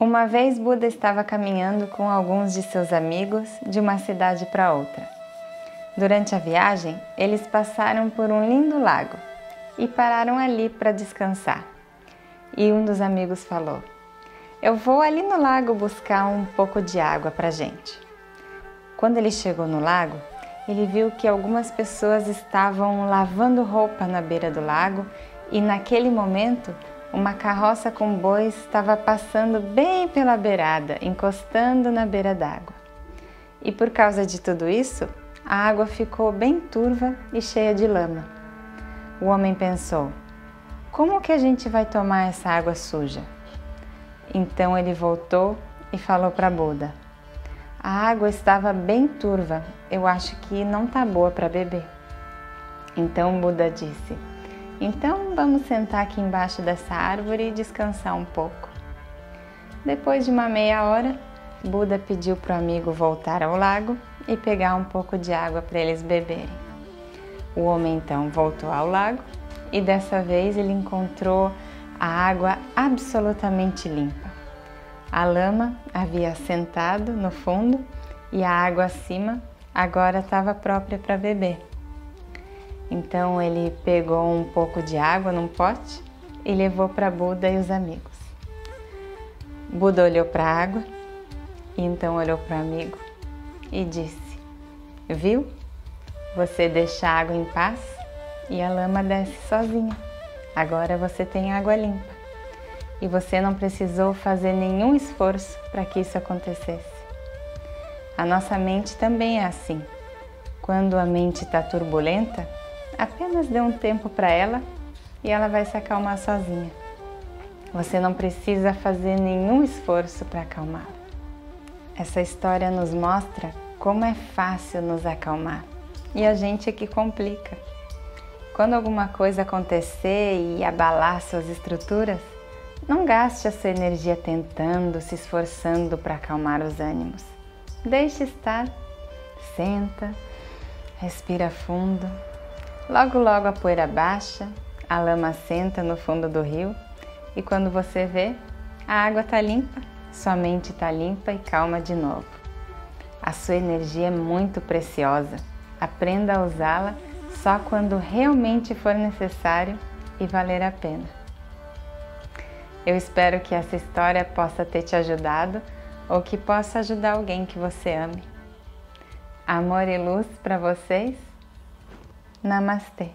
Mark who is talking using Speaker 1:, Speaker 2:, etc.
Speaker 1: Uma vez Buda estava caminhando com alguns de seus amigos de uma cidade para outra. Durante a viagem, eles passaram por um lindo lago e pararam ali para descansar. E um dos amigos falou: Eu vou ali no lago buscar um pouco de água para gente. Quando ele chegou no lago, ele viu que algumas pessoas estavam lavando roupa na beira do lago e naquele momento uma carroça com bois estava passando bem pela beirada, encostando na beira d'água. E por causa de tudo isso, a água ficou bem turva e cheia de lama. O homem pensou: como que a gente vai tomar essa água suja? Então ele voltou e falou para Buda: A água estava bem turva, eu acho que não está boa para beber. Então Buda disse: Então vamos sentar aqui embaixo dessa árvore e descansar um pouco. Depois de uma meia hora, Buda pediu para o amigo voltar ao lago e pegar um pouco de água para eles beberem. O homem então voltou ao lago e dessa vez ele encontrou a água absolutamente limpa. A lama havia assentado no fundo e a água acima agora estava própria para beber. Então ele pegou um pouco de água num pote e levou para Buda e os amigos. Buda olhou para a água e então olhou para o amigo e disse: Viu? Você deixa a água em paz e a lama desce sozinha. Agora você tem água limpa. E você não precisou fazer nenhum esforço para que isso acontecesse. A nossa mente também é assim. Quando a mente está turbulenta, apenas dê um tempo para ela e ela vai se acalmar sozinha. Você não precisa fazer nenhum esforço para acalmá-la. Essa história nos mostra como é fácil nos acalmar e a gente é que complica. Quando alguma coisa acontecer e abalar suas estruturas, não gaste a sua energia tentando, se esforçando para acalmar os ânimos. Deixe estar, senta, respira fundo. Logo, logo a poeira baixa, a lama senta no fundo do rio e quando você vê, a água está limpa sua mente está limpa e calma de novo. A sua energia é muito preciosa. Aprenda a usá-la só quando realmente for necessário e valer a pena. Eu espero que essa história possa ter te ajudado ou que possa ajudar alguém que você ame. Amor e luz para vocês. Namaste.